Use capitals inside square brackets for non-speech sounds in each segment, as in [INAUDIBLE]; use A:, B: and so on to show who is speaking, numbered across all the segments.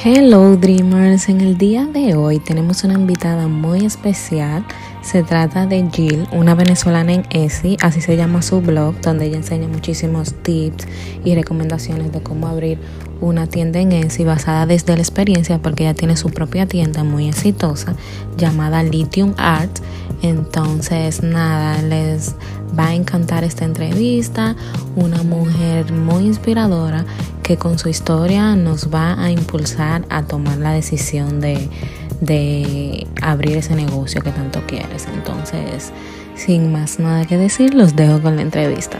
A: Hello Dreamers, en el día de hoy tenemos una invitada muy especial. Se trata de Jill, una venezolana en ESI, así se llama su blog, donde ella enseña muchísimos tips y recomendaciones de cómo abrir una tienda en ESI basada desde la experiencia porque ella tiene su propia tienda muy exitosa llamada Lithium Art. Entonces, nada, les va a encantar esta entrevista. Una mujer muy inspiradora que con su historia nos va a impulsar a tomar la decisión de, abrir ese negocio que tanto quieres. Entonces, sin más nada que decir, los dejo con la entrevista.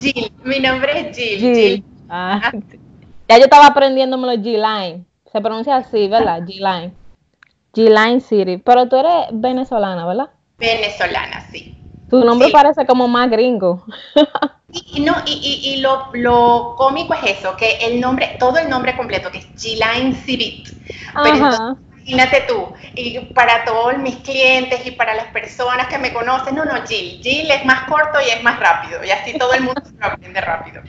B: Jill, mi nombre es Jill. Jill.
A: Ah, ah. ya yo estaba aprendiéndomelo G-Line. Se pronuncia así, ¿verdad? G-Line. G-Line City. Pero tú eres venezolana, ¿verdad?
B: Venezolana, sí.
A: Tu nombre parece como más gringo. [LAUGHS]
B: Y, no, y, lo, cómico es eso, que el nombre, todo el nombre completo, que es Gilain Civit. Pero imagínate tú, y para todos mis clientes y para las personas que me conocen, no, no, Jill. Jill es más corto y es más rápido, y así todo el mundo se lo aprende rápido.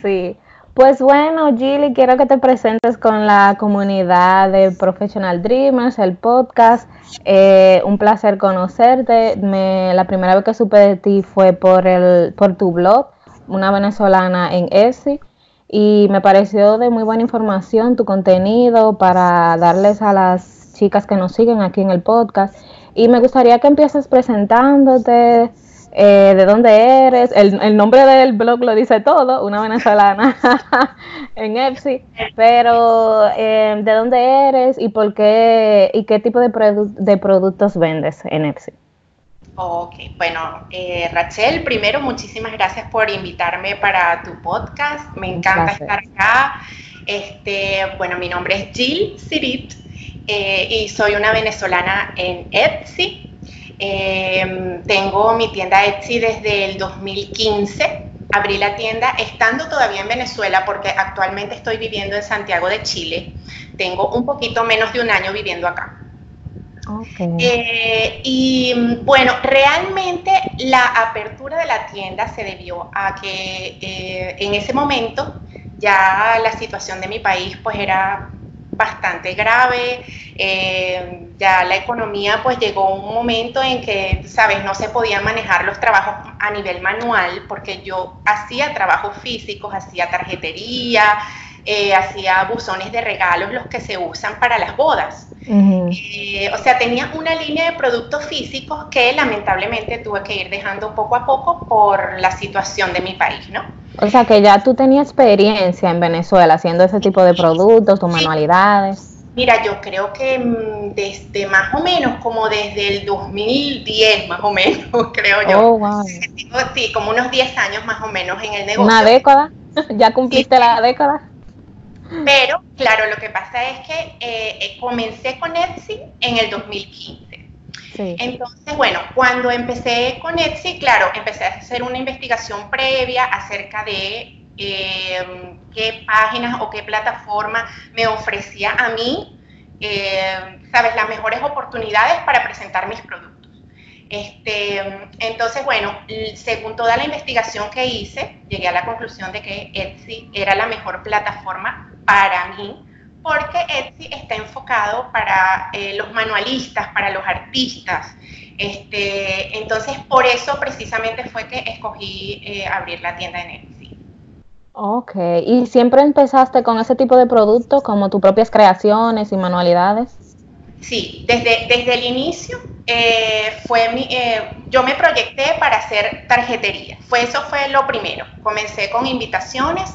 A: Sí. Pues bueno, Gilly, quiero que te presentes con la comunidad de Professional Dreamers, el podcast. Eh, un placer conocerte. la primera vez que supe de ti fue por, el, por tu blog, una venezolana en ESI, y me pareció de muy buena información tu contenido para darles a las chicas que nos siguen aquí en el podcast. Y me gustaría que empieces presentándote, eh, de dónde eres, el, nombre del blog lo dice todo, una venezolana [LAUGHS] en EPSI, pero eh, de dónde eres y por qué y qué tipo de, de productos vendes en EPSI.
B: Ok, bueno, eh, Rachel, primero muchísimas gracias por invitarme para tu podcast, me encanta estar acá. Este, bueno, mi nombre es Jill Sirit y soy una venezolana en Etsy. Em, tengo mi tienda Etsy desde el 2015. Abrí la tienda estando todavía en Venezuela porque actualmente estoy viviendo en Santiago de Chile. Tengo un poquito menos de un año viviendo acá. Eh, y bueno, realmente la apertura de la tienda se debió a que eh, en ese momento ya la situación de mi país pues era bastante grave, eh, ya la economía pues llegó un momento en que, sabes, no se podían manejar los trabajos a nivel manual porque yo hacía trabajos físicos, hacía tarjetería, eh, hacía buzones de regalos, los que se usan para las bodas. Eh, o sea, tenía una línea de productos físicos que lamentablemente tuve que ir dejando poco a poco por la situación de mi país, ¿no?
A: O sea, que ya tú tenías experiencia en Venezuela haciendo ese tipo de productos, tus manualidades.
B: Mira, yo creo que mm, desde más o menos, como desde el 2010 más o menos, [LAUGHS] creo yo. Oh, wow. Sí, como unos 10 años más o menos en el negocio.
A: ¿Una década? [LAUGHS] ¿Ya cumpliste la década?
B: Pero, claro, lo que pasa es que eh, eh, comencé con Etsy en el 2015. Entonces, bueno, cuando empecé con Etsy, claro, empecé a hacer una investigación previa acerca de eh, qué páginas o qué plataforma me ofrecía a mí, sabes, las mejores oportunidades para presentar mis productos. Este, entonces, bueno, según toda la investigación que hice, llegué a la conclusión de que Etsy era la mejor plataforma para mí, porque Etsy está enfocado para eh, los manualistas, para los artistas. Este, entonces, por eso precisamente fue que escogí eh, abrir la tienda en Etsy.
A: Ok, ¿y siempre empezaste con ese tipo de productos, como tus propias creaciones y manualidades?
B: Sí, desde, desde el inicio eh, fue mi, eh, yo me proyecté para hacer tarjetería. Fue, eso fue lo primero. Comencé con invitaciones,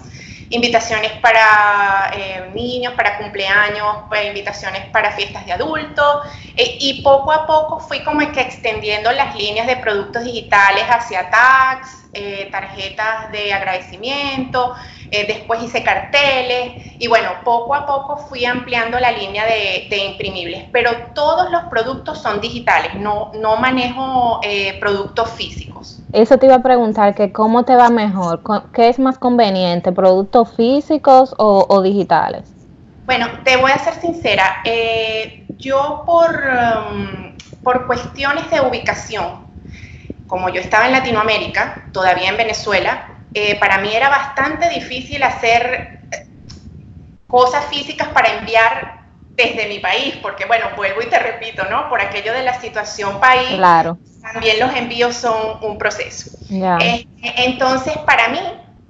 B: invitaciones para eh, niños, para cumpleaños, pues, invitaciones para fiestas de adultos. y poco a poco fui como que extendiendo las líneas de productos digitales hacia tags, tarjetas de agradecimiento, eh, después hice carteles y bueno, poco a poco fui ampliando la línea de, imprimibles, pero todos los productos son digitales, no, no manejo eh, productos físicos.
A: Eso te iba a preguntar, que cómo te va mejor, qué es más conveniente, productos físicos o, digitales.
B: Bueno, te voy a ser sincera, eh, yo por, um, por cuestiones de ubicación, como yo estaba en Latinoamérica, todavía en Venezuela, eh, para mí era bastante difícil hacer, cosas físicas para enviar desde mi país, porque bueno, vuelvo y te repito, ¿no? Por aquello de la situación país,
A: claro.
B: también los envíos son un proceso. Eh, entonces, para mí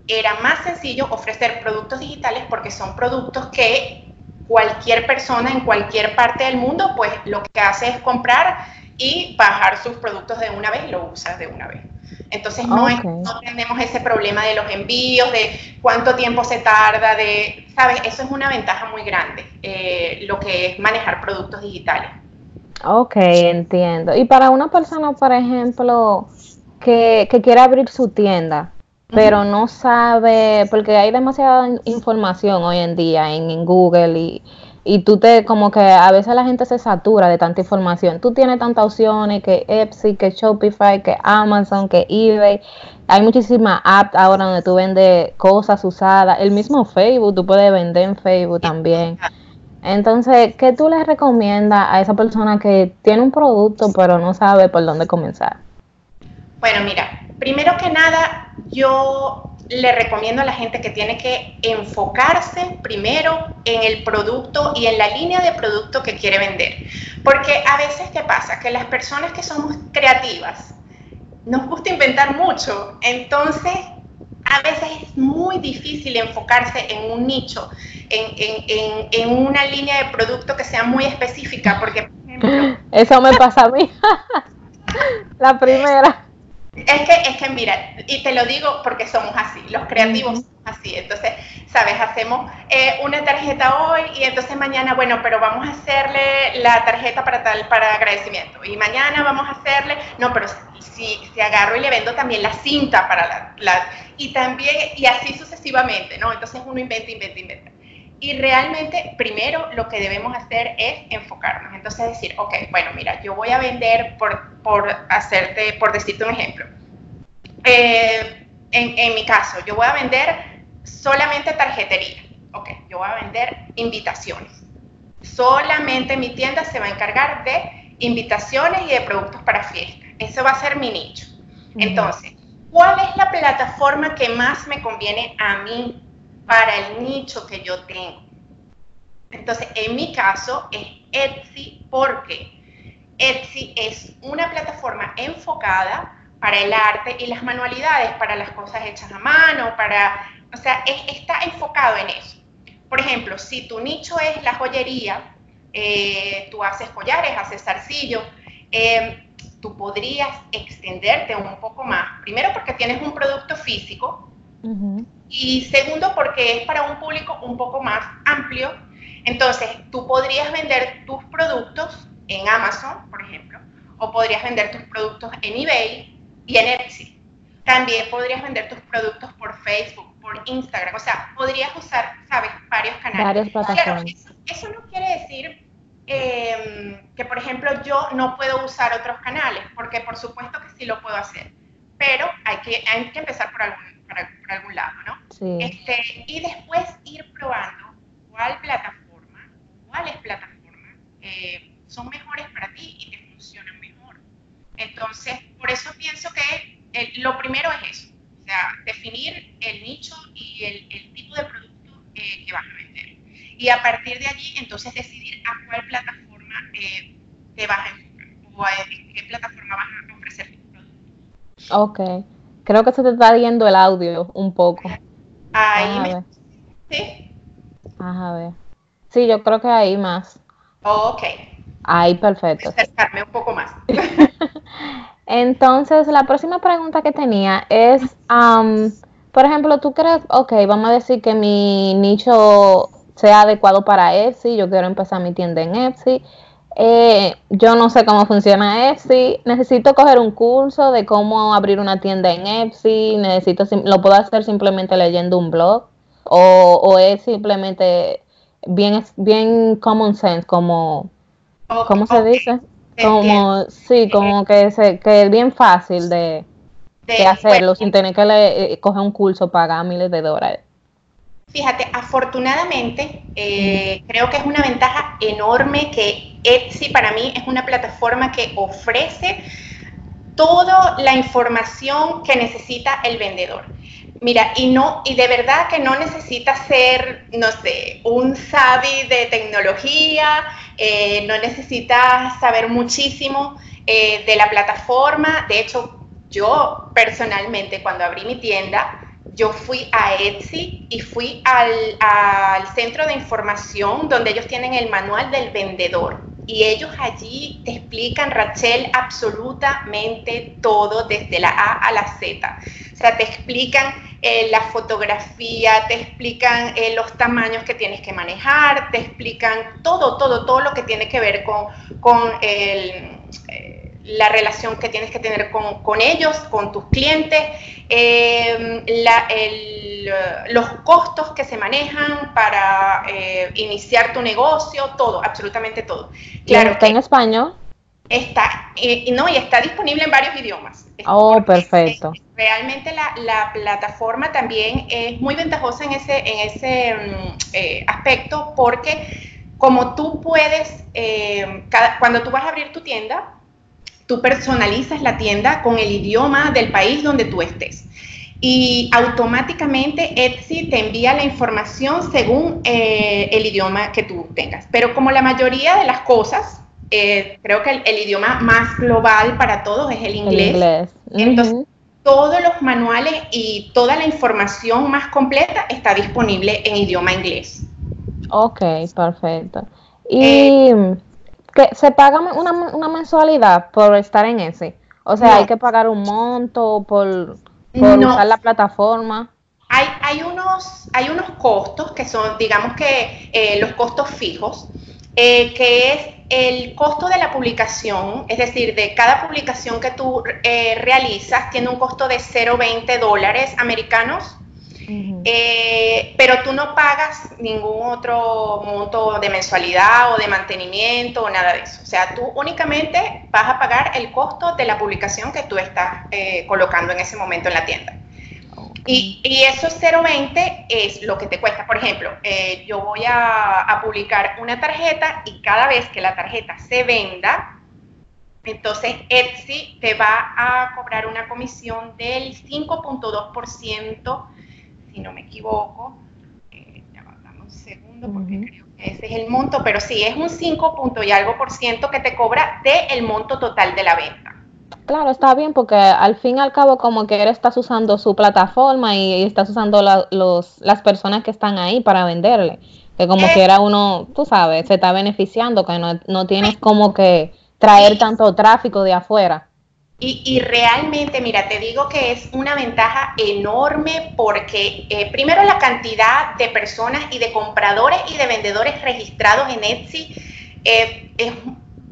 B: era más sencillo ofrecer productos digitales porque son productos que cualquier persona en cualquier parte del mundo, pues lo que hace es comprar y bajar sus productos de una vez y lo usa de una vez. Entonces no, no tenemos ese problema de los envíos, de cuánto tiempo se tarda, de, ¿sabes? Eso es una ventaja muy grande, eh, lo que es manejar productos digitales.
A: Ok, entiendo. Y para una persona, por ejemplo, que, que quiera abrir su tienda, pero no sabe, porque hay demasiada información hoy en día en, en Google y, y tú te, como que a veces la gente se satura de tanta información. Tú tienes tantas opciones que Etsy, que Shopify, que Amazon, que eBay. Hay muchísimas apps ahora donde tú vendes cosas usadas. El mismo Facebook, tú puedes vender en Facebook también. Entonces, ¿qué tú le recomiendas a esa persona que tiene un producto pero no sabe por dónde comenzar?
B: Bueno, mira, primero que nada, yo le recomiendo a la gente que tiene que enfocarse primero en el producto y en la línea de producto que quiere vender. Porque a veces, ¿qué pasa? Que las personas que somos creativas nos gusta inventar mucho, entonces a veces es muy difícil enfocarse en un nicho, en, en una línea de producto que sea muy específica, porque, [LAUGHS]
A: Eso me pasa a mí. [LAUGHS] la primera.
B: Es que, es que mira, y te lo digo porque somos así, los creativos somos así. Entonces, sabes, hacemos eh, una tarjeta hoy y entonces mañana, bueno, pero vamos a hacerle la tarjeta para tal, para agradecimiento. Y mañana vamos a hacerle, no, pero si, si agarro y le vendo también la cinta para la, la, y también, y así sucesivamente, ¿no? Entonces uno inventa, inventa, inventa. Y realmente, primero, lo que debemos hacer es enfocarnos. Entonces, decir, ok, bueno, mira, yo voy a vender, por, por hacerte, por decirte un ejemplo. Eh, en, en, mi caso, yo voy a vender solamente tarjetería. Ok, yo voy a vender invitaciones. Solamente mi tienda se va a encargar de invitaciones y de productos para fiestas. Eso va a ser mi nicho. Entonces, ¿cuál es la plataforma que más me conviene a mí para el nicho que yo tengo. Entonces, en mi caso es Etsy porque Etsy es una plataforma enfocada para el arte y las manualidades, para las cosas hechas a mano, para, o sea, está enfocado en eso. Por ejemplo, si tu nicho es la joyería, eh, tú haces collares, haces zarcillo, eh, tú podrías extenderte un poco más. Primero porque tienes un producto físico, y segundo, porque es para un público un poco más amplio. Entonces, tú podrías vender tus productos en Amazon, por ejemplo, o podrías vender tus productos en eBay y en Etsy. También podrías vender tus productos por Facebook, por Instagram. O sea, podrías usar, ¿sabes?, varios canales.
A: Varias plataformas.
B: eso, no quiere decir em, que, por ejemplo, yo no puedo usar otros canales, porque por supuesto que sí lo puedo hacer. Pero hay que, hay que empezar por algún por, algún lado, ¿no? Sí. Este, y después ir probando cuál plataforma, cuáles plataformas eh, son mejores para ti y te funcionan mejor. Entonces, por eso pienso que eh, lo primero es eso, o sea, definir el nicho y el, el tipo de producto eh, que vas a vender. Y a partir de allí, entonces decidir a cuál plataforma te vas a enfocar o a, en qué plataforma vas a ofrecer tu producto.
A: Ok. Creo que se te está yendo el audio un poco.
B: Ahí. ¿Sí?
A: Ajá, a ver. Sí, yo creo que ahí más.
B: ok.
A: Ahí, perfecto.
B: Acercarme un poco más. [LAUGHS] [LAUGHS]
A: Entonces, la próxima pregunta que tenía es, por ejemplo, tú crees, ok, vamos a decir que mi nicho sea adecuado para Etsy, yo quiero empezar mi tienda en Etsy, eh, yo no sé cómo funciona Etsy, necesito coger un curso de cómo abrir una tienda en Etsy, necesito, lo puedo hacer simplemente leyendo un blog o, es simplemente bien, bien common sense, como, ¿cómo se dice? Como, sí, como que, se, que es bien fácil de, hacerlo sin tener que le, eh, coger un curso, pagar miles de dólares.
B: Fíjate, afortunadamente, eh, creo que es una ventaja enorme que Etsy para mí es una plataforma que ofrece toda la información que necesita el vendedor. Mira, y no, y de verdad que no necesitas ser, no sé, un savvy de tecnología, eh, no necesitas saber muchísimo eh, de la plataforma. De hecho, yo personalmente cuando abrí mi tienda, yo fui a Etsy y fui al, al, centro de información donde ellos tienen el manual del vendedor. Y ellos allí te explican, Rachel, absolutamente todo desde la A a la Z. O sea, te explican eh, la fotografía, te explican eh, los tamaños que tienes que manejar, te explican todo, todo, todo lo que tiene que ver con, con el, eh, la relación que tienes que tener con, con ellos, con tus clientes, la, el, los costos que se manejan para iniciar tu negocio, todo, absolutamente todo.
A: Claro, ¿Está en español?
B: Está, no, y está disponible en varios idiomas.
A: Oh, perfecto.
B: Realmente la, plataforma también es muy ventajosa en ese, en ese mm, eh, aspecto porque como tú puedes, eh, cuando tú vas a abrir tu tienda, tú personalizas la tienda con el idioma del país donde tú estés. Y automáticamente Etsy te envía la información según eh, el idioma que tú tengas. Pero como la mayoría de las cosas, creo que el, idioma más global para todos es el inglés. inglés. Entonces, todos los manuales y toda la información más completa está disponible en idioma inglés.
A: Ok, perfecto. ¿Y eh, que se paga una, mensualidad por estar en ese? O sea, hay que pagar un monto por, usar la plataforma.
B: Hay, hay, unos, hay unos costos que son, digamos que eh, los costos fijos, eh, que es el costo de la publicación, es decir, de cada publicación que tú eh, realizas, tiene un costo de 0,20 dólares americanos, eh, pero tú no pagas ningún otro monto de mensualidad o de mantenimiento o nada de eso. O sea, tú únicamente vas a pagar el costo de la publicación que tú estás colocando en ese momento en la tienda. Y, y esos 0.20 es lo que te cuesta. Por ejemplo, eh, yo voy a, publicar una tarjeta y cada vez que la tarjeta se venda, entonces Etsy te va a cobrar una comisión del 5.2%, si no me equivoco. Eh, ya va, dame un segundo porque creo que ese es el monto, pero sí, es un 5 y algo por ciento que te cobra del monto total de la venta.
A: Claro, está bien porque al fin y al cabo como que él estás usando su plataforma y, estás usando los, las personas que están ahí para venderle. Que como que era uno, tú sabes, se está beneficiando, que no, tienes como que traer tanto tráfico de afuera.
B: Y, y, realmente, mira, te digo que es una ventaja enorme porque eh, primero la cantidad de personas y de compradores y de vendedores registrados en Etsy eh, es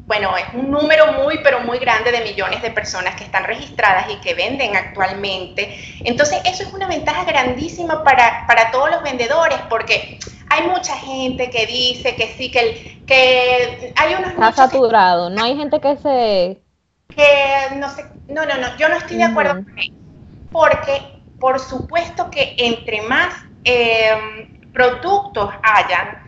B: bueno, es un número muy, pero muy grande de millones de personas que están registradas y que venden actualmente. Entonces, eso es una ventaja grandísima para, todos los vendedores, porque hay mucha gente que dice que sí, que, el, que hay unos...
A: Está saturado, no hay gente que se...
B: Que no sé, no, no, no, yo no estoy de acuerdo con eso, porque por supuesto que entre más em, productos hayan,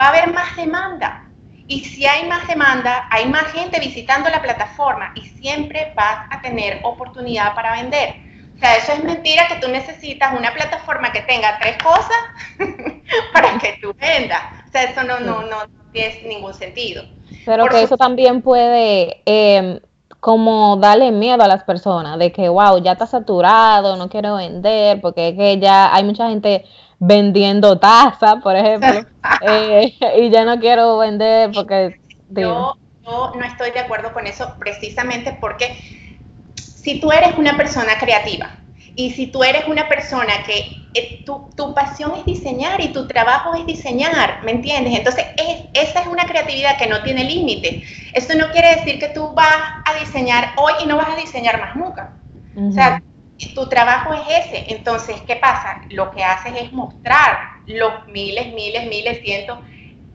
B: va a haber más demanda. Y si hay más demanda, hay más gente visitando la plataforma y siempre vas a tener oportunidad para vender. O sea, eso es mentira que tú necesitas una plataforma que tenga tres cosas [LAUGHS] para que tú vendas. O sea, eso no, no, no, tiene ningún sentido.
A: Pero que eso también puede em, como darle miedo a las personas de que, wow, ya está saturado, no quiero vender, porque es que ya hay mucha gente vendiendo taza, por ejemplo, [LAUGHS] eh, y ya no quiero vender porque...
B: Yo, no estoy de acuerdo con eso precisamente porque si tú eres una persona creativa y si tú eres una persona que eh, tu, tu, pasión es diseñar y tu trabajo es diseñar, ¿me entiendes? Entonces, es, esa es una creatividad que no tiene límite. Eso no quiere decir que tú vas a diseñar hoy y no vas a diseñar más nunca. O sea, tu trabajo es ese. Entonces, ¿qué pasa? Lo que haces es mostrar los miles, miles, miles, cientos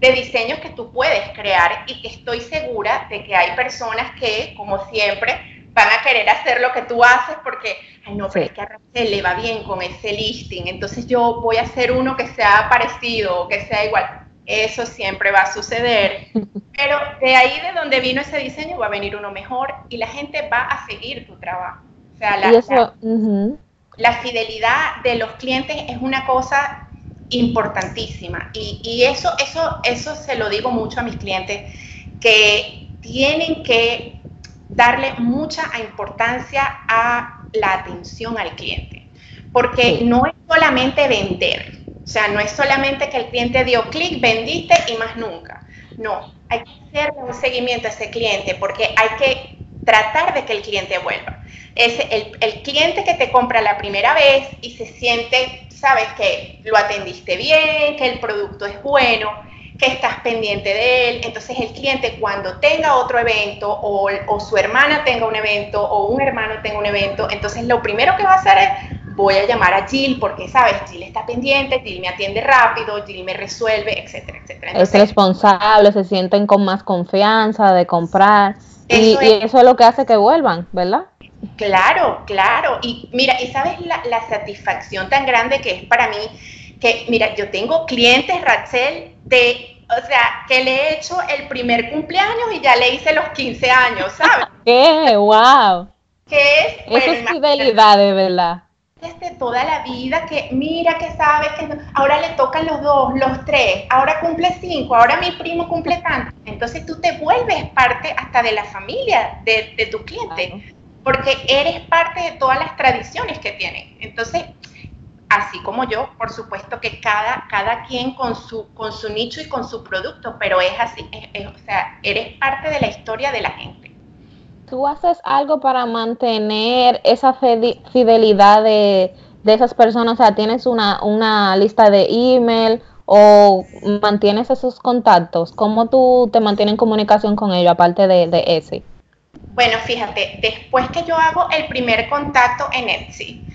B: de diseños que tú puedes crear y que estoy segura de que hay personas que, como siempre, van a querer hacer lo que tú haces porque, ay no, pero es que a Rachel le va bien con ese listing, entonces yo voy a hacer uno que sea parecido o que sea igual. Eso siempre va a suceder, [LAUGHS] pero de ahí de donde vino ese diseño va a venir uno mejor y la gente va a seguir tu trabajo.
A: Y eso,
B: la fidelidad de los clientes es una cosa importantísima. Y, y, eso, eso, eso se lo digo mucho a mis clientes, que tienen que darle mucha importancia a la atención al cliente, porque no es solamente vender, o sea, no es solamente que el cliente dio clic, vendiste y más nunca. No, hay que hacerle un seguimiento a ese cliente porque hay que tratar de que el cliente vuelva. Es el, el cliente que te compra la primera vez y se siente, sabes que lo atendiste bien, que el producto es bueno, que estás pendiente de él. Entonces el cliente cuando tenga otro evento o, o, su hermana tenga un evento o un hermano tenga un evento, entonces lo primero que va a hacer es voy a llamar a Jill porque, ¿sabes? Jill está pendiente, Jill me atiende rápido, Jill me resuelve, etcétera, etcétera.
A: es responsable, se sienten con más confianza de comprar y, eso es lo que hace que vuelvan, ¿verdad?
B: Claro, claro. Y mira, ¿y sabes la, la, satisfacción tan grande que es para mí? Que, mira, yo tengo clientes, Rachel, de, o sea, que le he hecho el primer cumpleaños y ya le hice los 15 años, ¿sabes? [LAUGHS]
A: ¡Qué wow!
B: ¿Qué es?
A: Eso es fidelidad, de verdad
B: de toda la vida que mira que sabe que ahora le tocan los dos, los tres, ahora cumple cinco, ahora mi primo cumple tanto. Entonces tú te vuelves parte hasta de la familia de, tu cliente, porque eres parte de todas las tradiciones que tienen. Entonces, así como yo, por supuesto que cada, cada quien con su, con su nicho y con su producto, pero es así, o sea, eres parte de la historia de la gente.
A: ¿Tú haces algo para mantener esa fidelidad de, esas personas? O sea, ¿tienes una, lista de email o mantienes esos contactos? ¿Cómo tú te mantienes en comunicación con ellos, aparte de, ese?
B: Bueno, fíjate, después que yo hago el primer contacto en Etsy,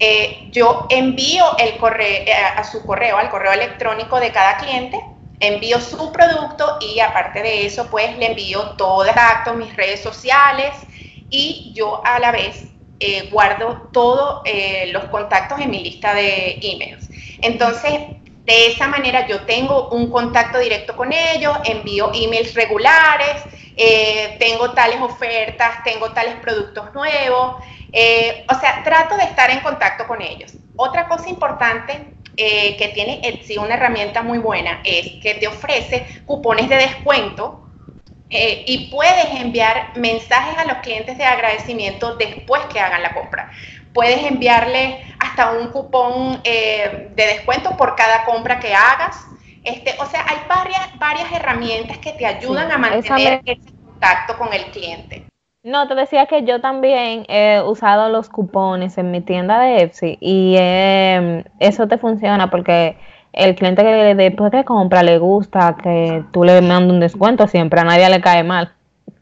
B: eh, yo envío el correo, eh, a su correo, al correo electrónico de cada cliente, envío su producto y aparte de eso, pues le envío todo el acto, mis redes sociales y yo a la vez eh, guardo todos los contactos en mi lista de emails. Entonces, de esa manera yo tengo un contacto directo con ellos, envío emails regulares, eh, tengo tales ofertas, tengo tales productos nuevos, o sea, trato de estar en contacto con ellos. Otra cosa importante eh, que tiene Etsy, una herramienta muy buena, es que te ofrece cupones de descuento eh, y puedes enviar mensajes a los clientes de agradecimiento después que hagan la compra. Puedes enviarle hasta un cupón eh, de descuento por cada compra que hagas. Este, o sea, hay varias, varias herramientas que te ayudan a mantener ese contacto con el cliente.
A: No, te decía que yo también he usado los cupones en mi tienda de Etsy y em, eso te funciona porque el cliente que después que compra le gusta que tú le mandes un descuento siempre, a nadie le cae mal.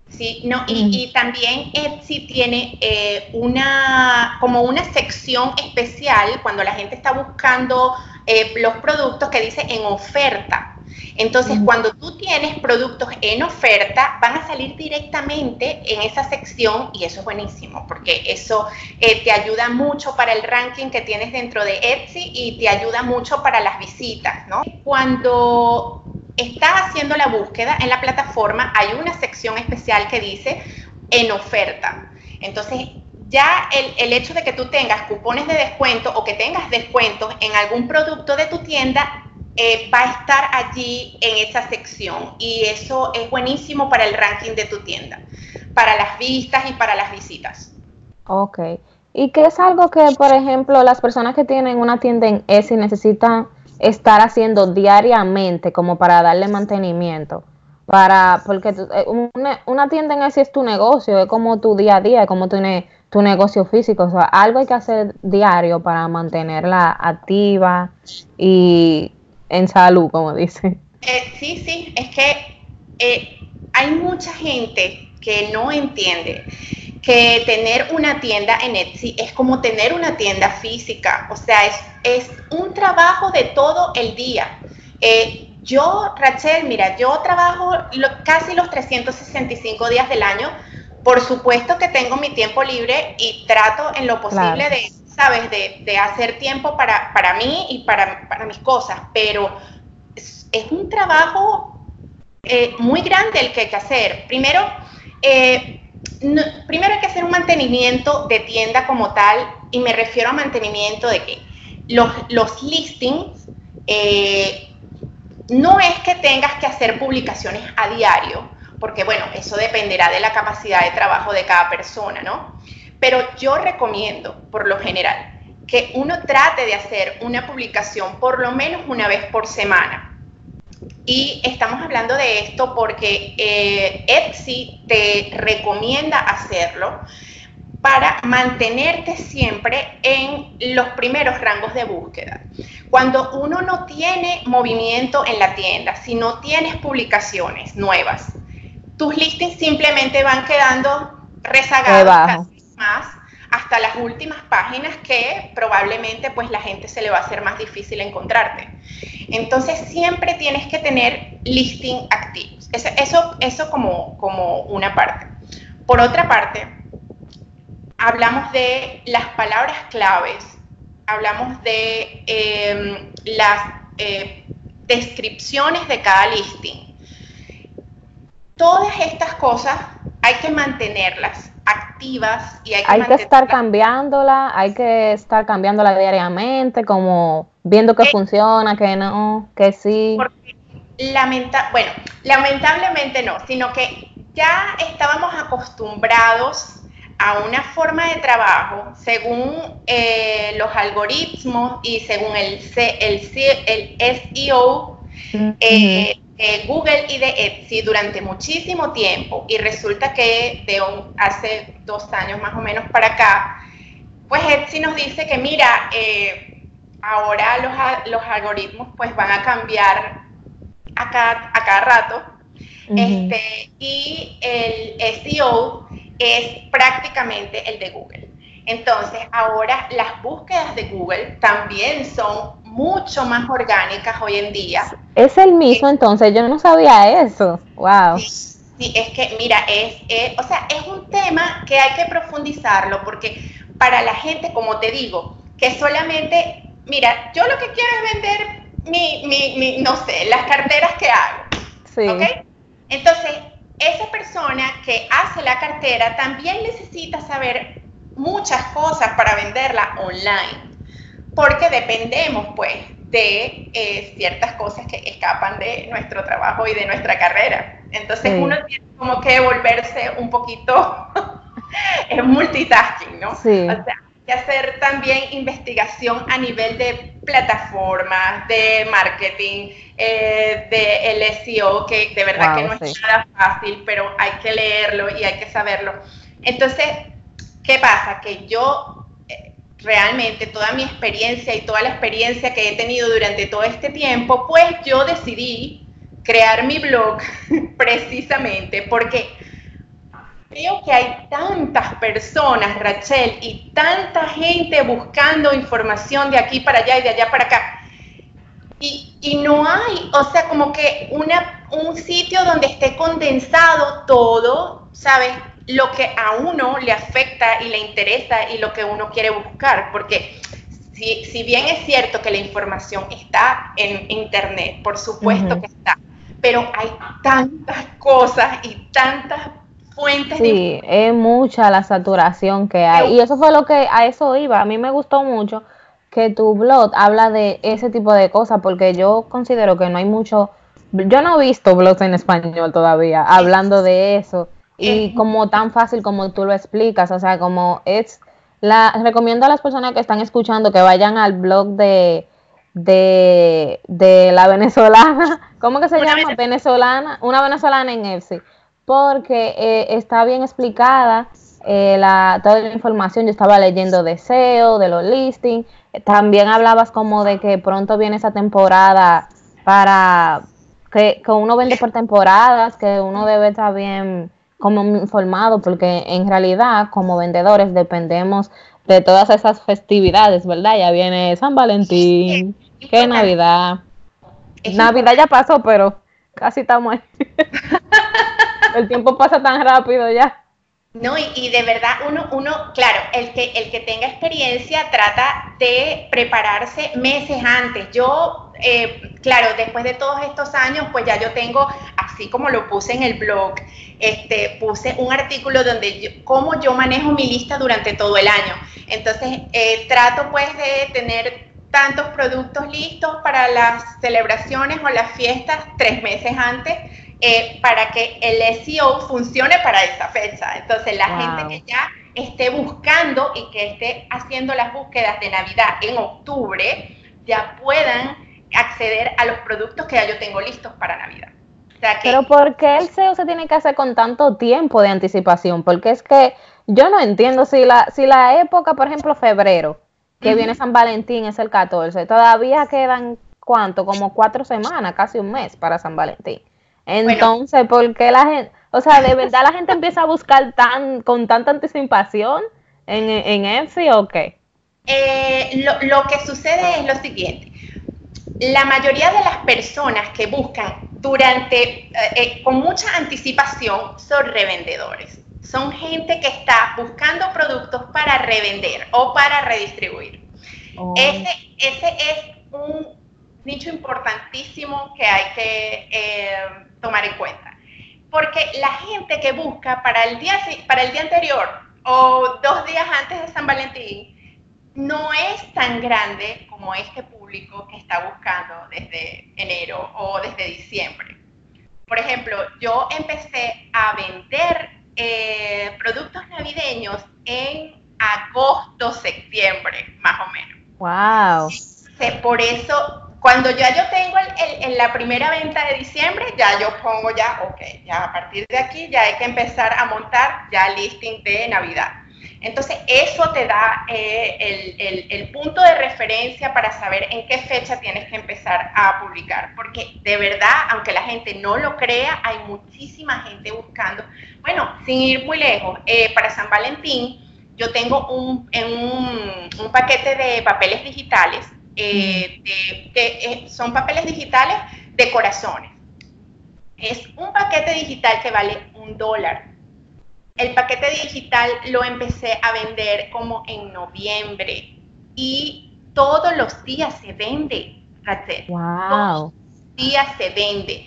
B: Sí, no, y, también Etsy tiene eh, una, como una sección especial cuando la gente está buscando eh, los productos que dice en oferta. Entonces, cuando tú tienes productos en oferta, van a salir directamente en esa sección y eso es buenísimo porque eso eh, te ayuda mucho para el ranking que tienes dentro de Etsy y te ayuda mucho para las visitas, ¿no? Cuando estás haciendo la búsqueda en la plataforma, hay una sección especial que dice en oferta. Entonces, ya el, el, hecho de que tú tengas cupones de descuento o que tengas descuentos en algún producto de tu tienda eh, va a estar allí en esa sección y eso es buenísimo para el ranking de tu tienda, para las vistas y para las visitas.
A: Ok. ¿Y qué es algo que, por ejemplo, las personas que tienen una tienda en Etsy necesitan estar haciendo diariamente como para darle mantenimiento? Para, porque eh, una, una tienda en Etsy es tu negocio, es como tu día a día, es como tu, tu negocio físico. O sea, algo hay que hacer diario para mantenerla activa y en salud, como dicen.
B: Eh, sí, sí, es que eh, hay mucha gente que no entiende que tener una tienda en Etsy es como tener una tienda física, o sea, es, es un trabajo de todo el día. Eh, yo, Rachel, mira, yo trabajo casi los 365 días del año. Por supuesto que tengo mi tiempo libre y trato en lo posible de ¿sabes? De, hacer tiempo para, para mí y para, para, mis cosas, pero es, un trabajo eh, muy grande el que hay que hacer. Primero, eh, primero hay que hacer un mantenimiento de tienda como tal y me refiero a mantenimiento de que los, los listings eh, no es que tengas que hacer publicaciones a diario, porque bueno, eso dependerá de la capacidad de trabajo de cada persona, ¿no? Pero yo recomiendo, por lo general, que uno trate de hacer una publicación por lo menos una vez por semana. Y estamos hablando de esto porque eh, Etsy te recomienda hacerlo para mantenerte siempre en los primeros rangos de búsqueda. Cuando uno no tiene movimiento en la tienda, si no tienes publicaciones nuevas, tus listings simplemente van quedando rezagados más hasta las últimas páginas que probablemente pues la gente se le va a hacer más difícil encontrarte. Entonces siempre tienes que tener listing activos. Eso, eso, como, como una parte. Por otra parte, hablamos de las palabras claves, hablamos de em, las eh, descripciones de cada listing. Todas estas cosas hay que mantenerlas activas y hay que,
A: hay que estar cambiándola, hay que estar cambiándola diariamente, como viendo que eh, funciona, que no, que sí.
B: Porque lamenta bueno, lamentablemente no, sino que ya estábamos acostumbrados a una forma de trabajo según eh, los algoritmos y según el, el, el SEO eh, de Google y de Etsy durante muchísimo tiempo y resulta que de hace dos años más o menos para acá, pues Etsy nos dice que mira, eh, ahora los, los, algoritmos pues van a cambiar a cada, a cada rato este, y el SEO es prácticamente el de Google. Entonces, ahora las búsquedas de Google también son mucho más orgánicas hoy en día.
A: Es el mismo, entonces, yo no sabía eso. Wow.
B: Sí, es que, mira, es, o sea, es un tema que hay que profundizarlo porque para la gente, como te digo, que solamente, mira, yo lo que quiero es vender mi, mi, mi no sé, las carteras que hago. Sí. ¿Ok? Entonces, esa persona que hace la cartera también necesita saber muchas cosas para venderla online, porque dependemos pues de eh, ciertas cosas que escapan de nuestro trabajo y de nuestra carrera. Entonces uno tiene como que volverse un poquito [LAUGHS] en multitasking, ¿no? Sí. O sea, que hacer también investigación a nivel de plataformas, de marketing, eh, de el SEO, que de verdad que no es nada fácil, pero hay que leerlo y hay que saberlo. Entonces, ¿qué pasa? Que yo realmente toda mi experiencia y toda la experiencia que he tenido durante todo este tiempo, pues yo decidí crear mi blog [LAUGHS] precisamente porque Creo que hay tantas personas, Rachel, y tanta gente buscando información de aquí para allá y de allá para acá. Y, y no hay, o sea, como que una, un sitio donde esté condensado todo, ¿sabes? Lo que a uno le afecta y le interesa y lo que uno quiere buscar. Porque si, si bien es cierto que la información está en Internet, por supuesto que está, pero hay tantas cosas y tantas
A: sí, es mucha la saturación que hay. Y eso fue lo que a eso iba. A mí me gustó mucho que tu blog habla de ese tipo de cosas, porque yo considero que no hay mucho. Yo no he visto blogs en español todavía hablando de eso. Y como tan fácil como tú lo explicas, o sea, como es. La, recomiendo a las personas que están escuchando que vayan al blog de, de, de la venezolana. [LAUGHS] ¿Cómo que se llama? Venezolana. Una venezolana en EFSI porque eh, está bien explicada eh, la, toda la información. Yo estaba leyendo de SEO, de los listings. También hablabas como de que pronto viene esa temporada para que, uno vende por temporadas, que uno debe estar bien como informado, porque en realidad como vendedores dependemos de todas esas festividades, ¿verdad? Ya viene San Valentín, que Navidad. Navidad ya pasó, pero casi estamos ahí. [LAUGHS] el tiempo pasa tan rápido ya.
B: No, y, de verdad uno, uno, claro, el que, el que tenga experiencia trata de prepararse meses antes. Yo eh, claro, después de todos estos años, pues ya yo tengo, así como lo puse en el blog, este, puse un artículo donde yo, cómo yo manejo mi lista durante todo el año. Entonces, eh, trato pues de tener tantos productos listos para las celebraciones o las fiestas tres meses antes eh, para que el SEO funcione para esa fecha. Entonces, la gente que ya esté buscando y que esté haciendo las búsquedas de Navidad en octubre, ya puedan acceder a los productos que ya yo tengo listos para Navidad.
A: Pero ¿por qué el SEO se tiene que hacer con tanto tiempo de anticipación? Porque es que yo no entiendo si la, si la época, por ejemplo, febrero, que viene San Valentín, es el 14, todavía quedan, ¿cuánto? Como cuatro semanas, casi un mes para San Valentín. Entonces, ¿por qué la gente, o sea, de verdad la gente empieza a buscar tan, con tanta anticipación en, en EFI o qué?
B: Eh, lo, lo que sucede es lo siguiente la mayoría de las personas que buscan durante, eh, eh, con mucha anticipación son revendedores. Son gente que está buscando productos para revender o para redistribuir. Oh. Ese, ese, es un nicho importantísimo que hay que eh, tomar en cuenta. Porque la gente que busca para el, día, para el día anterior o dos días antes de San Valentín no es tan grande como este público que está buscando desde enero o desde diciembre. Por ejemplo, yo empecé a vender eh, productos navideños en agosto, septiembre, más o menos.
A: ¡Wow!
B: Por eso, cuando ya yo tengo el, la primera venta de diciembre, ya yo pongo ya, ok, ya a partir de aquí ya hay que empezar a montar ya el listing de Navidad. Entonces, eso te da eh, el, punto de referencia para saber en qué fecha tienes que empezar a publicar, porque de verdad, aunque la gente no lo crea, hay muchísima gente buscando. Bueno, sin ir muy lejos, eh, para San Valentín, yo tengo un, un, paquete de papeles digitales, eh, que son papeles digitales de corazones. Es un paquete digital que vale un dólar el paquete digital lo empecé a vender como en noviembre y todos los días se vende, Rachel.
A: Wow.
B: Todos los días se vende.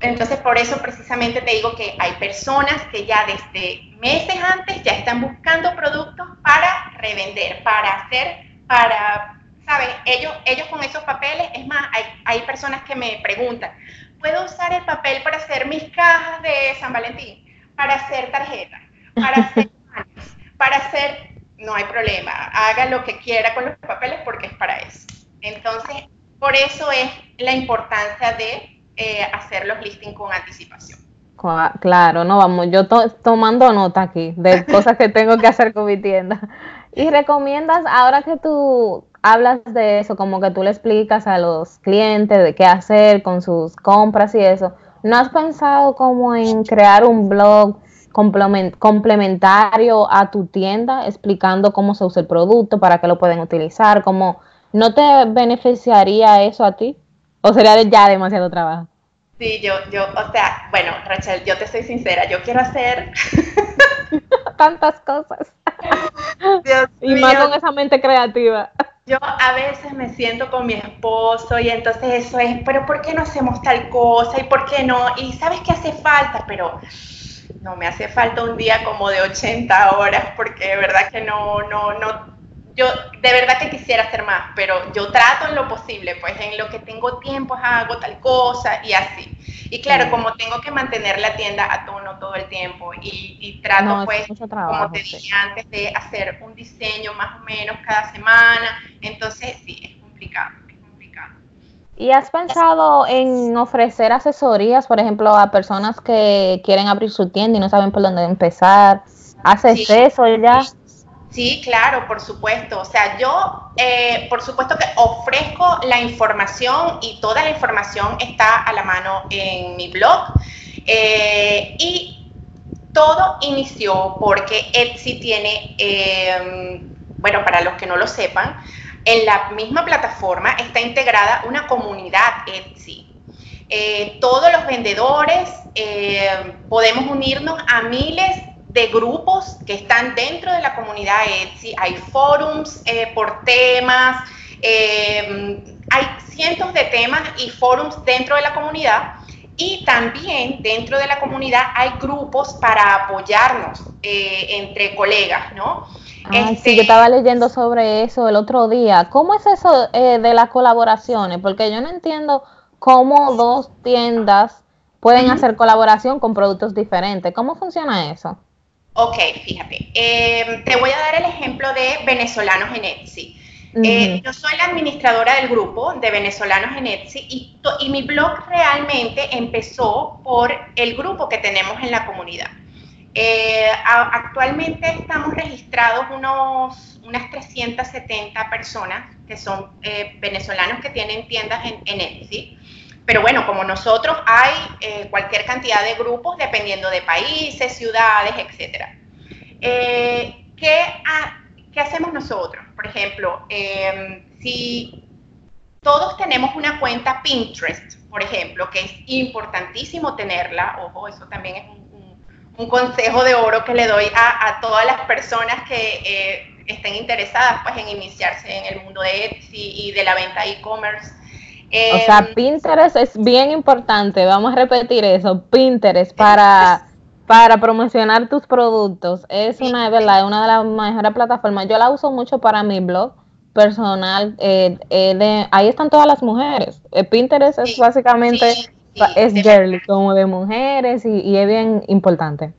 B: Entonces, por eso precisamente te digo que hay personas que ya desde meses antes ya están buscando productos para revender, para hacer, para, ¿sabes? Ellos, ellos con esos papeles, es más, hay, hay personas que me preguntan, ¿puedo usar el papel para hacer mis cajas de San Valentín? Para hacer tarjetas, para hacer [LAUGHS] para hacer, no hay problema, haga lo que quiera con los papeles porque es para eso. Entonces, por eso es la importancia de eh, hacer los listings con anticipación.
A: Claro, no vamos, yo tomando nota aquí de [LAUGHS] cosas que tengo que hacer con mi tienda. Y recomiendas, ahora que tú hablas de eso, como que tú le explicas a los clientes de qué hacer con sus compras y eso, ¿No has pensado como en crear un blog complementario a tu tienda explicando cómo se usa el producto, para qué lo pueden utilizar? Como, ¿No te beneficiaría eso a ti? ¿O sería ya demasiado trabajo?
B: Sí, yo, yo, o sea, bueno, Rachel, yo te soy sincera, yo quiero hacer [LAUGHS]
A: tantas cosas. y más con esa mente creativa.
B: Yo a veces me siento con mi esposo y entonces eso es, pero ¿por qué no hacemos tal cosa? ¿Y por qué no? Y sabes que hace falta, pero no, me hace falta un día como de 80 horas porque de verdad que no, no, no, yo de verdad que quisiera hacer más, pero yo trato en lo posible, pues en lo que tengo tiempo hago tal cosa y así. Y claro, como tengo que mantener la tienda a tono todo el tiempo y, trato pues, como te dije antes, de hacer un diseño más o menos cada semana, entonces sí, es complicado, es complicado.
A: ¿Y has pensado en ofrecer asesorías, por ejemplo, a personas que quieren abrir su tienda y no saben por dónde empezar? ¿Haces eso ya?
B: Sí, claro, por supuesto. O sea, yo, eh, por supuesto que ofrezco la información y toda la información está a la mano en mi blog. Eh, y todo inició porque Etsy tiene, em, bueno, para los que no lo sepan, en la misma plataforma está integrada una comunidad Etsy. Eh, todos los vendedores podemos unirnos a miles de grupos que están dentro de la comunidad Etsy, hay forums eh, por temas, eh, hay cientos de temas y forums dentro de la comunidad y también dentro de la comunidad hay grupos para apoyarnos eh, entre colegas, ¿no?
A: Ah, sí, yo estaba leyendo sobre eso el otro día. ¿Cómo es eso de las colaboraciones? Porque yo no entiendo cómo dos tiendas pueden hacer colaboración con productos diferentes. ¿Cómo funciona eso?
B: Ok, fíjate. Em, te voy a dar el ejemplo de venezolanos en Etsy. Eh, yo soy la administradora del grupo de venezolanos en Etsy y, y, mi blog realmente empezó por el grupo que tenemos en la comunidad. Eh, actualmente estamos registrados unos, unas 370 personas que son eh, venezolanos que tienen tiendas en, en Etsy. Pero bueno, como nosotros hay cualquier cantidad de grupos dependiendo de países, ciudades, etc. ¿qué, ¿Qué hacemos nosotros? Por ejemplo, em, si todos tenemos una cuenta Pinterest, por ejemplo, que es importantísimo tenerla, ojo, eso también es un, consejo de oro que le doy a, todas las personas que eh, estén interesadas pues, en iniciarse en el mundo de Etsy y de la venta e-commerce.
A: O sea, em, Pinterest es bien importante, vamos a repetir eso, Pinterest para [LAUGHS] para promocionar tus productos. Es una, ¿verdad? una de las mejores plataformas. Yo la uso mucho para mi blog personal. Eh, eh, ahí están todas las mujeres. Eh, Pinterest es básicamente, es girly, como de mujeres y, es bien importante.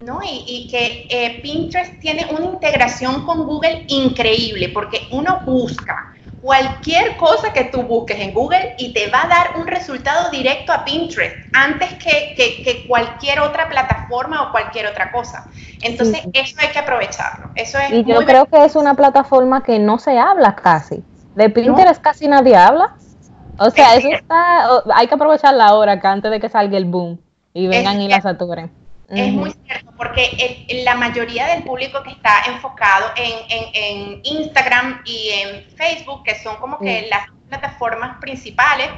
B: No, y, y que Pinterest tiene una integración con Google increíble porque uno busca cualquier cosa que tú busques en Google y te va a dar un resultado directo a Pinterest antes que, cualquier otra plataforma o cualquier otra cosa. Entonces, eso hay que aprovecharlo. Eso es
A: y yo creo que es una plataforma que no se habla casi. De Pinterest casi nadie habla. O sea, eso está, hay que aprovecharla ahora, acá antes de que salga el boom y vengan y la saturen.
B: Es muy cierto, porque la mayoría del público que está enfocado en, Instagram y en Facebook, que son como que las plataformas principales,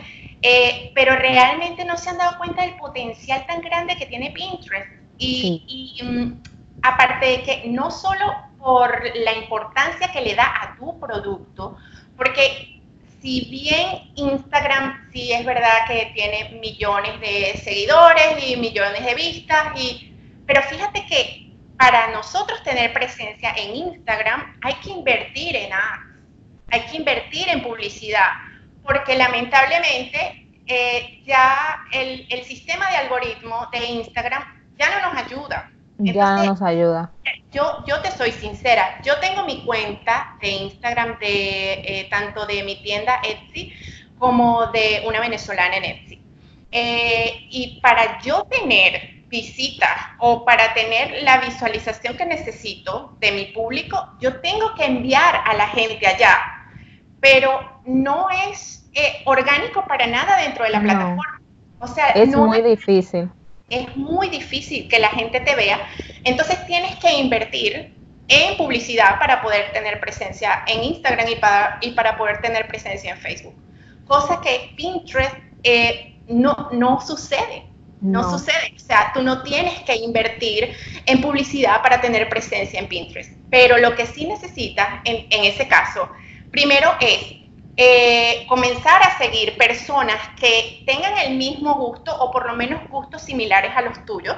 B: eh, pero realmente no se han dado cuenta del potencial tan grande que tiene Pinterest. Y, mm, aparte de que no solo por la importancia que le da a tu producto, porque si bien Instagram sí es verdad que tiene millones de seguidores y millones de vistas, y, pero fíjate que para nosotros tener presencia en Instagram hay que invertir en ads, hay que invertir en publicidad, porque lamentablemente eh, ya el, el, sistema de algoritmo de Instagram ya no nos ayuda.
A: Ya no nos ayuda
B: yo, yo te soy sincera, yo tengo mi cuenta de Instagram de eh, tanto de mi tienda Etsy como de una venezolana en Etsy. Eh, y para yo tener visitas o para tener la visualización que necesito de mi público, yo tengo que enviar a la gente allá, pero no es eh, orgánico para nada dentro de la plataforma.
A: O sea, es muy difícil
B: es muy difícil que la gente te vea. Entonces tienes que invertir en publicidad para poder tener presencia en Instagram y para, y para poder tener presencia en Facebook. Cosa que Pinterest eh, no, no sucede. No. sucede. O sea, tú no tienes que invertir en publicidad para tener presencia en Pinterest. Pero lo que sí necesitas en, en ese caso, primero es eh, comenzar a seguir personas que tengan el mismo gusto o por lo menos gustos similares a los tuyos.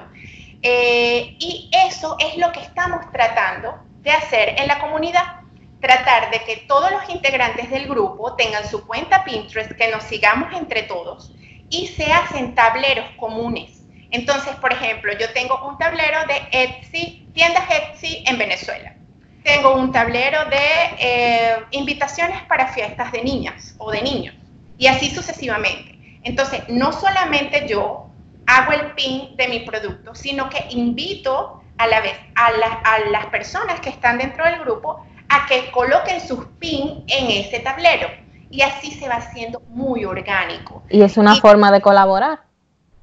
B: Eh, y eso es lo que estamos tratando de hacer en la comunidad. Tratar de que todos los integrantes del grupo tengan su cuenta Pinterest, que nos sigamos entre todos y se hacen tableros comunes. Entonces, por ejemplo, yo tengo un tablero de Etsy, tiendas Etsy en Venezuela tengo un tablero de eh, invitaciones para fiestas de niñas o de niños, y así sucesivamente. Entonces, no solamente yo hago el pin de mi producto, sino que invito a la vez a, a las personas que están dentro del grupo a que coloquen sus pin en ese tablero. Y así se va haciendo muy orgánico.
A: Y es una forma de colaborar.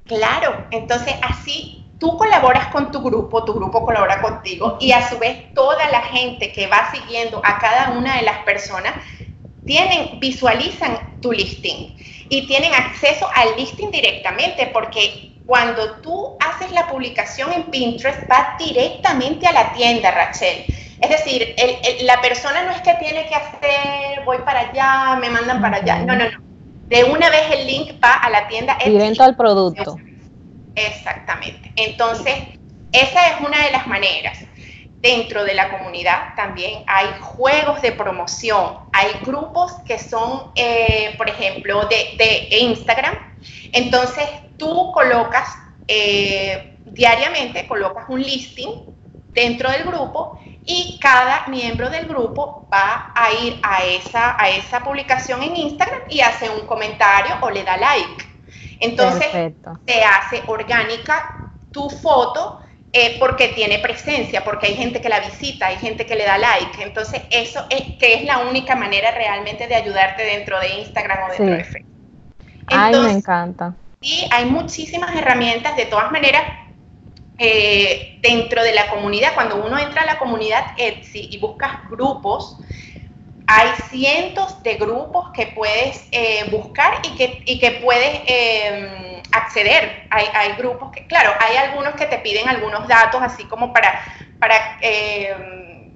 B: Claro, entonces así tú colaboras con tu grupo, tu grupo colabora contigo y a su vez toda la gente que va siguiendo a cada una de las personas tienen, visualizan tu listing y tienen acceso al listing directamente porque cuando tú haces la publicación en Pinterest va directamente a la tienda, Rachel. Es decir, la persona no es que tiene que hacer, voy para allá, me mandan para allá. No, no, no. De una vez el link va a la tienda.
A: Directo al producto.
B: Exactamente. Entonces, esa es una de las maneras. Dentro de la comunidad también hay juegos de promoción, hay grupos que son, eh, por ejemplo, de, Instagram. Entonces, tú colocas eh, diariamente, colocas un listing dentro del grupo y cada miembro del grupo va a ir a esa, a esa publicación en Instagram y hace un comentario o le da like. Entonces se hace orgánica tu foto eh, porque tiene presencia, porque hay gente que la visita, hay gente que le da like. Entonces eso es que es la única manera realmente de ayudarte dentro de Instagram o dentro de Facebook.
A: Ay, me encanta.
B: Y hay muchísimas herramientas, de todas maneras, eh, dentro de la comunidad, cuando uno entra a la comunidad Etsy y buscas grupos, hay cientos de grupos que puedes eh, buscar y que, y que puedes em, acceder. Hay, hay, grupos que, claro, hay algunos que te piden algunos datos así como para, para em,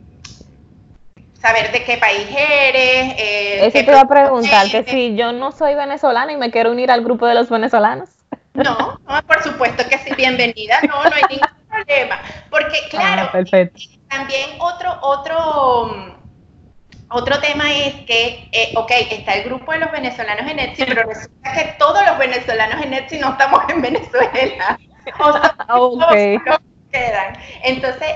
B: saber de qué país eres.
A: Eh, Eso te iba a preguntar, que si yo no soy venezolana y me quiero unir al grupo de los venezolanos.
B: No, por supuesto que sí, bienvenida, no, no hay ningún problema. Porque ah, claro, también otro, otro, otro tema es que, eh, ok, está el grupo de los venezolanos en Etsy, pero resulta que todos los venezolanos en Etsy no estamos en Venezuela. [LAUGHS] O sea, okay. quedan. Entonces,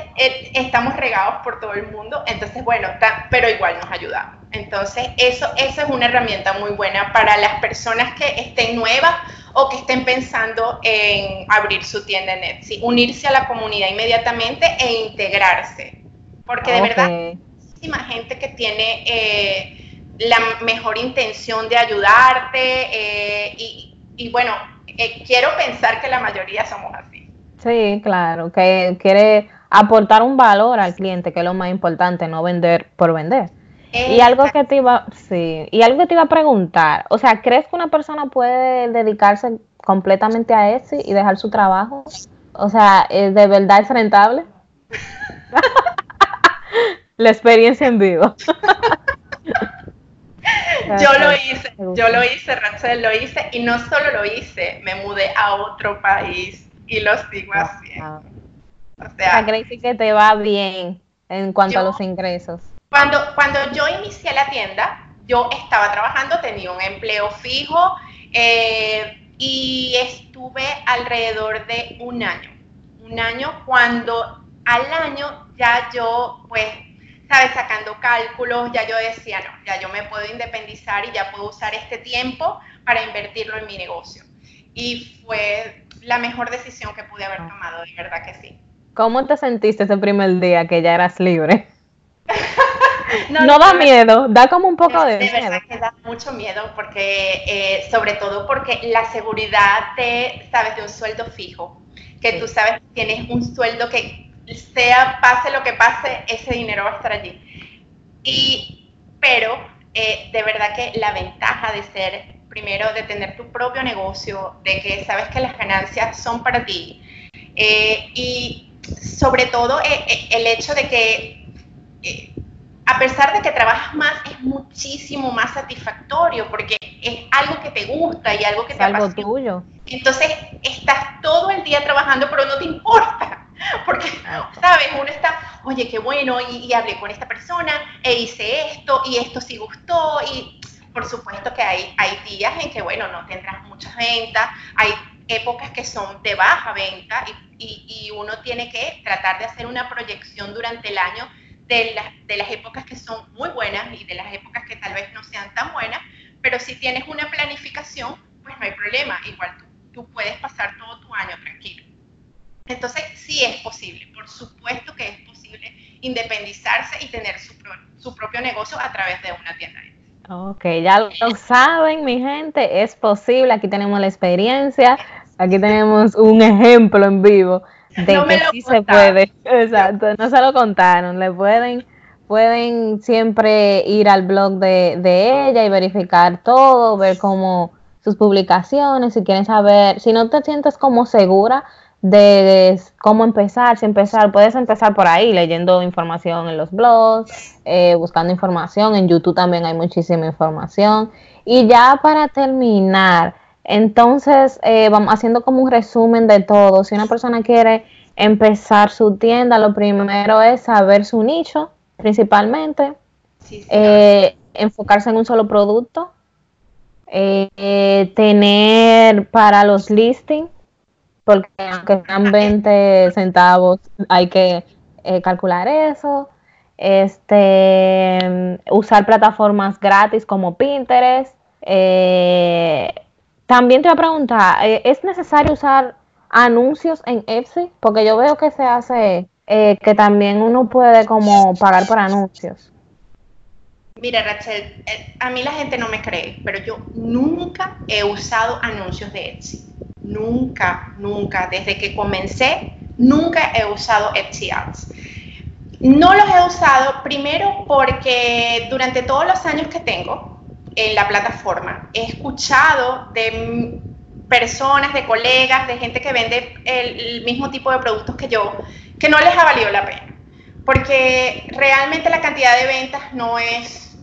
B: estamos regados por todo el mundo, entonces, bueno, pero igual nos ayudamos. Entonces, eso, eso es una herramienta muy buena para las personas que estén nuevas o que estén pensando en abrir su tienda en Etsy, unirse a la comunidad inmediatamente e integrarse. Porque de verdad, muchísima gente que tiene eh, la mejor intención de ayudarte eh, y, bueno, eh, quiero pensar que la mayoría somos así.
A: Sí, claro, que quiere aportar un valor al cliente, que es lo más importante, no vender por vender. Y algo que te iba, sí, y algo que te iba a preguntar, o sea, ¿crees que una persona puede dedicarse completamente a eso y dejar su trabajo? O sea, ¿de verdad es rentable? [LAUGHS] La experiencia en vivo. [LAUGHS]
B: yo lo hice, yo lo hice, Rachel, lo hice y no solo lo hice, me mudé a otro país y lo sigo haciendo.
A: O sea, ¿crees que te va bien en cuanto a los ingresos?
B: Cuando, cuando yo inicié la tienda, yo estaba trabajando, tenía un empleo fijo eh, y estuve alrededor de un año. Un año cuando al año ya yo, pues, sabes, sacando cálculos, ya yo decía, no, ya yo me puedo independizar y ya puedo usar este tiempo para invertirlo en mi negocio. Y fue la mejor decisión que pude haber tomado, de verdad que sí.
A: ¿Cómo te sentiste ese primer día que ya eras libre? [LAUGHS] no, da miedo, da como un poco de,
B: de verdad que da mucho miedo porque, eh, sobre todo porque la seguridad de, sabes, de un sueldo fijo, que tú sabes que tienes un sueldo que sea, pase lo que pase, ese dinero va a estar allí. Y, pero eh, de verdad que la ventaja de ser, primero, de tener tu propio negocio, de que sabes que las ganancias son para ti, eh, y sobre todo el hecho de que a pesar de que trabajas más, es muchísimo más satisfactorio porque es algo que te gusta y algo que te
A: algo tuyo.
B: Entonces, estás todo el día trabajando, pero no te importa. [LAUGHS] Porque, ¿sabes? Uno está, oye, qué bueno, y, hablé con esta persona, e hice esto, y esto sí gustó, y por supuesto que hay, hay días en que, bueno, no tendrás muchas ventas, hay épocas que son de baja venta, y, y uno tiene que tratar de hacer una proyección durante el año de, de las épocas que son muy buenas y de las épocas que tal vez no sean tan buenas, pero si tienes una planificación, pues no hay problema, igual tú, tú puedes pasar todo tu año tranquilo. Entonces, sí es posible, por supuesto que es posible independizarse y tener su, su propio negocio a través de una tienda.
A: Ok, ya lo saben, mi gente, es posible, aquí tenemos la experiencia, aquí tenemos un ejemplo en vivo de que sí se puede. Exacto, no se lo contaron. Le pueden, pueden siempre ir al blog de, ella y verificar todo, ver cómo sus publicaciones, si quieren saber, si no te sientes como segura de cómo empezar, si empezar, puedes empezar por ahí leyendo información en los blogs, eh, buscando información, en YouTube también hay muchísima información. Y ya para terminar, entonces eh, vamos haciendo como un resumen de todo. Si una persona quiere empezar su tienda, lo primero es saber su nicho, principalmente, eh, enfocarse en un solo producto, tener para los listings porque aunque sean 20 centavos, hay que eh, calcular eso. Este, usar plataformas gratis como Pinterest. Eh, también te voy a preguntar, eh, ¿es necesario usar anuncios en Etsy? Porque yo veo que se hace, que también uno puede como pagar por anuncios.
B: Mira, Rachel, a mí la gente no me cree, pero yo nunca he usado anuncios de Etsy. Nunca, nunca, desde que comencé, nunca he usado Etsy Ads. No los he usado primero porque durante todos los años que tengo en la plataforma he escuchado de personas, de colegas, de gente que vende el, mismo tipo de productos que yo, que no les ha valido la pena. Porque realmente la cantidad de ventas no es,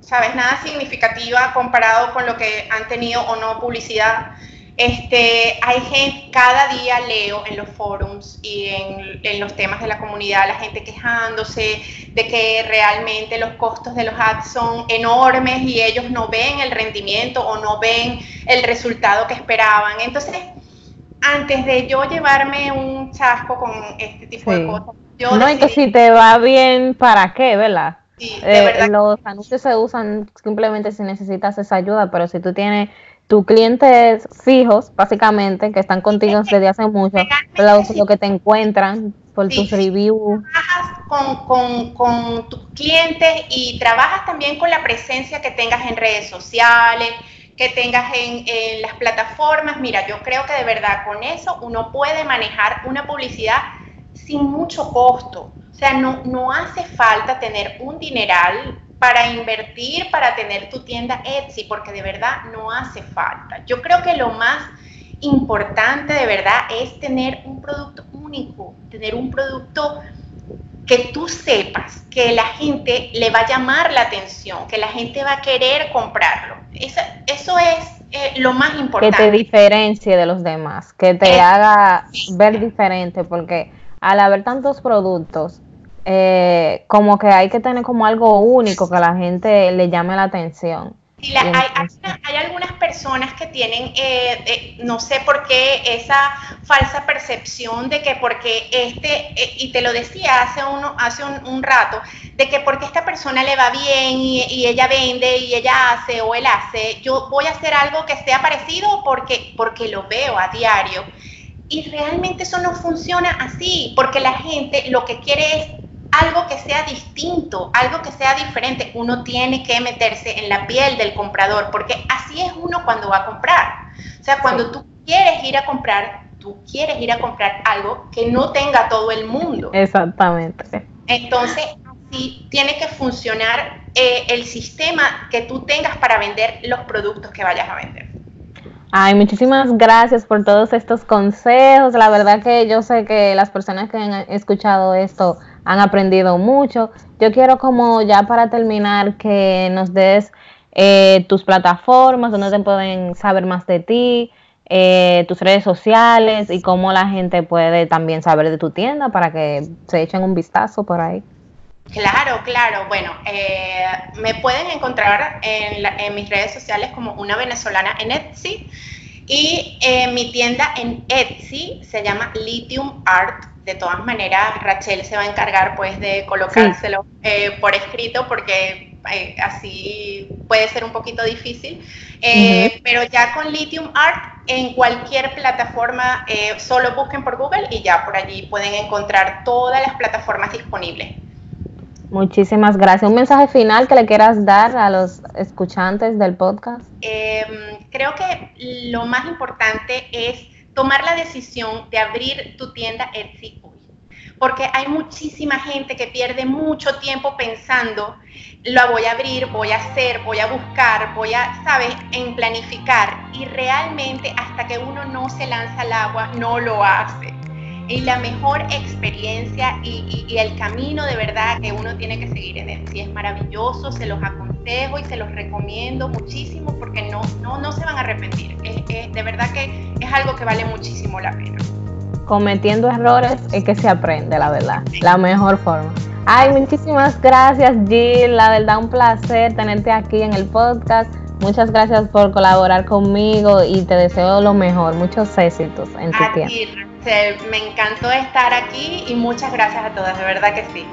B: sabes, nada significativa comparado con lo que han tenido o no publicidad. Este, hay gente, cada día leo en los forums y en, los temas de la comunidad la gente quejándose de que realmente los costos de los ads son enormes y ellos no ven el rendimiento o no ven el resultado que esperaban. Entonces, antes de yo llevarme un chasco con este tipo de cosas, yo
A: no, y que si te va bien, ¿para qué, verdad? Sí, de eh, verdad. Los anuncios se usan simplemente si necesitas esa ayuda, pero si tú tienes tus clientes fijos, básicamente, que están contigo desde hace mucho, lo, que te encuentran por tus reviews.
B: Trabajas con, con, con tus clientes y trabajas también con la presencia que tengas en redes sociales, que tengas en, las plataformas. Mira, yo creo que de verdad con eso uno puede manejar una publicidad sin mucho costo. O sea, no, no hace falta tener un dineral para invertir, para tener tu tienda Etsy, porque de verdad no hace falta. Yo creo que lo más importante de verdad es tener un producto único, tener un producto que tú sepas que la gente le va a llamar la atención, que la gente va a querer comprarlo. Eso, eso es eh, lo más importante.
A: Que te diferencie de los demás, que te haga ver diferente, porque al haber tantos productos, eh, como que hay que tener como algo único que a la gente le llame la atención.
B: Sí, hay, personas que tienen, eh, eh, no sé por qué, esa falsa percepción de que porque este, y te lo decía hace, uno, hace un, rato, de que porque esta persona le va bien y, y, ella vende y ella hace o él hace, yo voy a hacer algo que sea parecido porque, porque lo veo a diario. Y realmente eso no funciona así, porque la gente lo que quiere es algo que sea distinto, algo que sea diferente. Uno tiene que meterse en la piel del comprador, porque así es uno cuando va a comprar. O sea, cuando tú quieres ir a comprar, tú quieres ir a comprar algo que no tenga todo el mundo.
A: Exactamente.
B: Entonces, así tiene que funcionar eh, el sistema que tú tengas para vender los productos que vayas a vender.
A: Ay, muchísimas gracias por todos estos consejos. La verdad que yo sé que las personas que han escuchado esto han aprendido mucho. Yo quiero como ya para terminar que nos des eh, tus plataformas, donde te pueden saber más de ti, eh, tus redes sociales y cómo la gente puede también saber de tu tienda para que se echen un vistazo por ahí.
B: Claro, claro. Bueno, eh, me pueden encontrar en, en, mis redes sociales como una venezolana en Etsy y mi tienda en Etsy se llama Lithium Art de todas maneras Rachel se va a encargar pues de colocárselo eh, por escrito porque eh, así puede ser un poquito difícil. Eh, pero ya con Lithium Art en cualquier plataforma, solo busquen por Google y ya por allí pueden encontrar todas las plataformas disponibles.
A: Muchísimas gracias. ¿Un mensaje final que le quieras dar a los escuchantes del podcast?
B: Em, creo que lo más importante es tomar la decisión de abrir tu tienda Etsy hoy. Porque hay muchísima gente que pierde mucho tiempo pensando, lo voy a abrir, voy a hacer, voy a buscar, voy a, ¿sabes?, en planificar. Y realmente hasta que uno no se lanza al agua, no lo hace. Y la mejor experiencia y, el camino de verdad que uno tiene que seguir en él. Si es maravilloso, se los aconsejo y se los recomiendo muchísimo porque no, no, no se van a arrepentir. de verdad que es algo que vale muchísimo la pena.
A: Cometiendo errores es que se aprende, la verdad, la mejor forma. Ay, muchísimas gracias Jill, la verdad un placer tenerte aquí en el podcast. Muchas gracias por colaborar conmigo y te deseo lo mejor, muchos éxitos en tu tiempo.
B: me encantó estar aquí y muchas gracias a todas, de verdad que sí.